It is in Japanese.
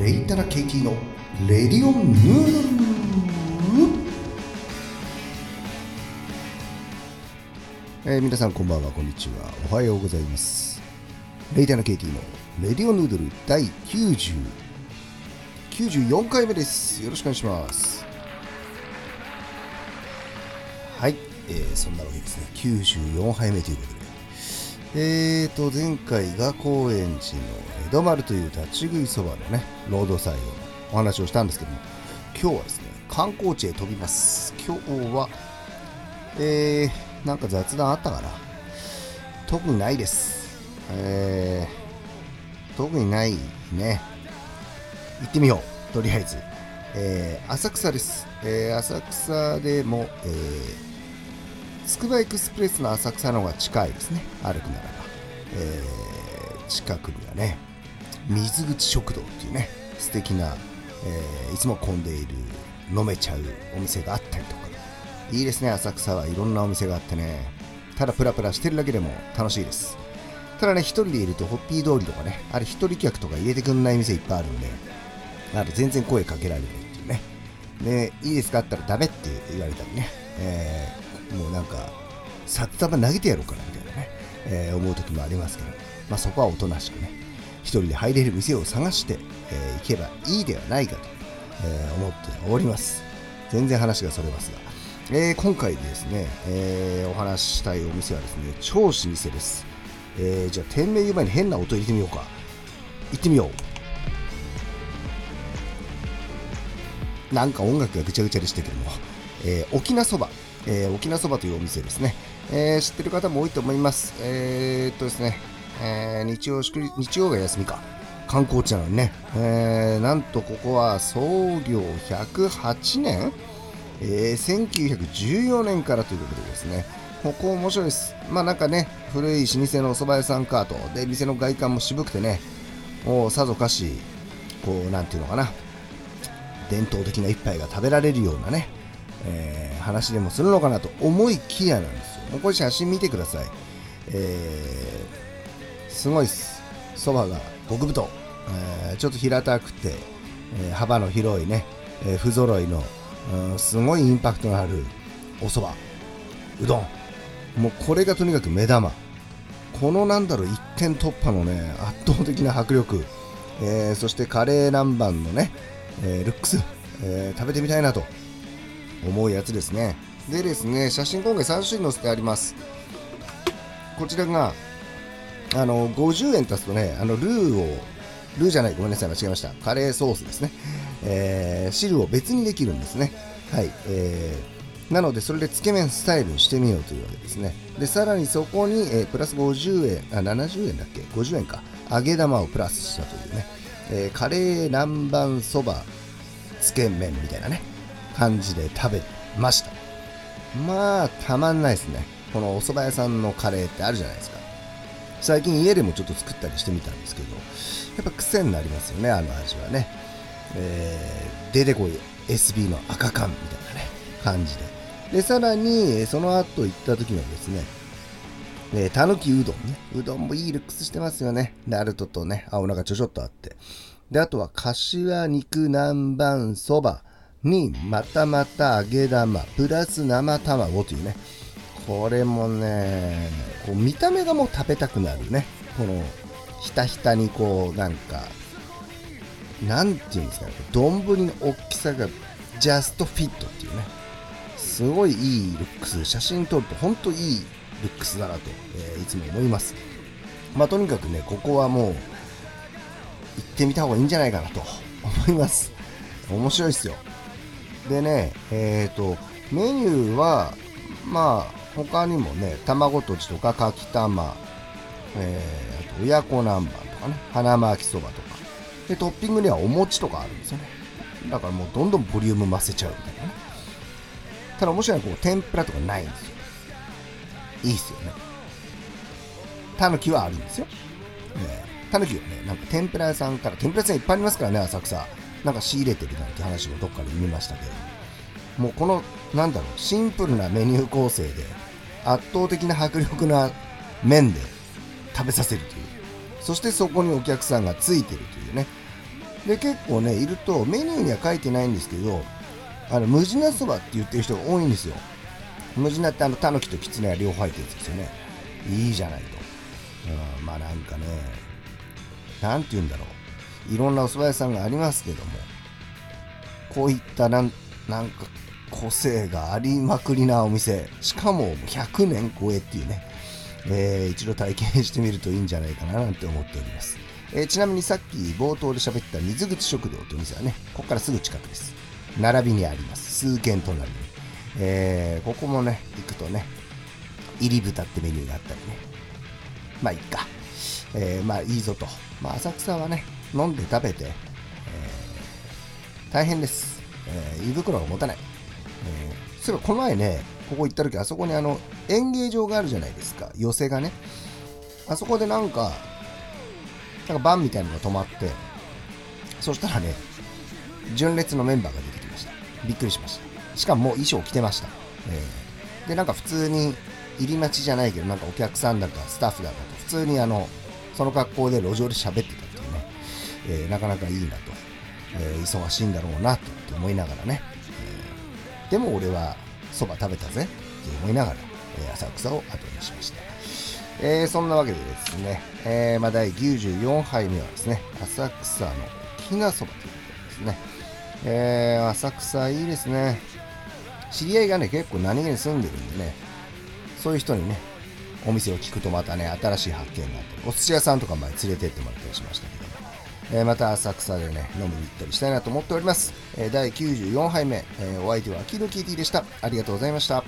レイタラケイティのレディオンヌードルえー、皆さんこんばんはこんにちはおはようございますレイタラケイティのレディオヌードル第90 94回目ですよろしくお願いしますはい、えー、そんなわけですね94杯目ということでえーと、前回が高円寺の江戸丸という立ち食いそばのね、ロードサイドのお話をしたんですけども、今日はですね、観光地へ飛びます。今日は、えー、なんか雑談あったかな？特にないです。えー、特にないね。行ってみよう。とりあえず。えー、浅草です。えー、浅草でも、えー、つくばエクスプレスの浅草の方が近いですね。歩くならば、えー、近くにはね水口食堂っていうね素敵な、えー、いつも混んでいる飲めちゃうお店があったりとか。いいですね浅草はいろんなお店があってね。ただプラプラしてるだけでも楽しいです。ただね一人でいるとホッピー通りとかねあれ一人客とか入れてくんない店いっぱいあるんであれ全然声かけられないっていうね。でいいですか？って言ったらダメって言われたりね、えもうなんか札束投げてやろうかなみたいなね、えー、思う時もありますけど、まあ、そこはおとなしくね一人で入れる店を探して、えー、行けばいいではないかと、えー、思っております。全然話がそれますが、えー、今回ですね、えー、お話ししたいお店はですね超老舗です、えー、じゃあ店名言う前に変な音入れてみようか。行ってみよう。なんか音楽がぐちゃぐちゃでしたけども、えー、沖縄そば。えー、沖縄そばというお店ですね、えー、知ってる方も多いと思います。えー、っとですね、え、日曜祝日曜が休みか。観光地なのにね、え、なんとここは創業108年、えー、1914年からということでですね、ここ面白いです。まあなんかね、古い老舗のお蕎麦屋さんかと、で、店の外観も渋くてね、もうさぞかし、こう、なんていうのかな、伝統的な一杯が食べられるようなね、えー、話でもするのかなと思いきやなんですよ。もうこれ写真見てください。えー、すごいです。そばが極太、えー、ちょっと平たくて、えー、幅の広いね、えー、不揃いの、うん、すごいインパクトのあるお蕎麦、うどん。もうこれがとにかく目玉。このなんだろう、一点突破のね、圧倒的な迫力、えー、そしてカレー南蛮のね、えー、ルックス、えー、食べてみたいなと思うやつですね。でですね写真今回3種類載せてあります。こちらがあの50円足すとねあのルーをルーじゃないごめんなさい間違えました。カレーソースですね、えー、汁を別にできるんですね。はい、えー、なのでそれでつけ麺スタイルにしてみようというわけですね。でさらにそこに、えー、プラス50円あ70円だっけ？50円か。揚げ玉をプラスしたというね、えー、カレー南蛮そばつけ麺みたいなね。感じで食べましたまあたまんないですねこのお蕎麦屋さんのカレーってあるじゃないですか最近家でもちょっと作ったりしてみたんですけどやっぱ癖になりますよねあの味はね、えー、出てこい SB の赤缶みたいなね感じででさらにその後行った時のですねえーたぬきうどんね。うどんもいいルックスしてますよね。ナルトとね、青菜がちょちょっとあって。で、あとは、柏肉南蛮そば。にまたまた揚げ玉プラス生卵というね。これもねこう見た目がもう食べたくなるね。このひたひたにこうなんかなんていうんですかね。丼の大きさがジャストフィットっていうね。すごいいいルックス写真撮ると本当いいルックスだなと、えー、いつも思います。まあとにかくねここはもう行ってみた方がいいんじゃないかなと思います。面白いっすよ。でね、えっ、ー、と、メニューは、まあ、他にもね、卵とじとか、かきたま、えー、あと親子南蛮とかね、花巻そばとか。で、トッピングにはお餅とかあるんですよね。だからもうどんどんボリューム増せちゃうみたいなね。ただ面白いのはこう、天ぷらとかないんですよ。いいっすよね。たぬきはあるんですよ。たぬきはね、なんか天ぷら屋さんから、天ぷら屋さんいっぱいありますからね、浅草。なんか仕入れてるなんて話もどっかで見ましたけど。もうこのなんだろうシンプルなメニュー構成で圧倒的な迫力な麺で食べさせるという。そしてそこにお客さんがついてるというね。で結構ねいるとメニューには書いてないんですけどあの無地なそばって言ってる人が多いんですよ。無地なってあのタヌキとキツネが両方入ってるやつですよね。いいじゃないと、うん、まあなんかねなんて言うんだろう。いろんなお蕎麦屋さんがありますけどもこういったなんなんか個性がありまくりなお店しかも100年超えっていうね、えー、一度体験してみるといいんじゃないかななんて思っておりますえー、ちなみにさっき冒頭で喋った水口食堂という店はね、ここからすぐ近くです。並びにあります。数軒隣に。えー、ここもね、行くとね、入り豚ってメニューがあったりね。まあいいか。えー、まあいいぞと。まあ浅草はね、飲んで食べて、えー、大変です。えー、胃袋が持たない。えー、そういえばこの前ね、ここ行った時、あそこにあの演芸場があるじゃないですか。寄席がね。あそこでなんか、なんかバンみたいなのが止まって、そしたらね、純烈のメンバーが出てきました。びっくりしました。しかももう衣装着てました。えー、で、なんか普通に入り待ちじゃないけど、なんかお客さんだかスタッフだかと、普通にあの、その格好で路上で喋ってた、えー、なかなかいいなと、えー、忙しいんだろうなと思いながらね、えー、でも俺はそば食べたぜって思いながら、え浅草を後にしました。えー、そんなわけでですね、えー、まあ、第94杯目はですね、浅草のきなそばということですね。えー、浅草いいですね。知り合いがね、結構何気に住んでるんでね、そういう人にね、お店を聞くとまたね、新しい発見があって、お寿司屋さんとか前連れてってもらったりしましたけど、え、また浅草でね、飲みに行ったりしたいなと思っております。え、第94杯目、え、お相手はキドキーティでした。ありがとうございました。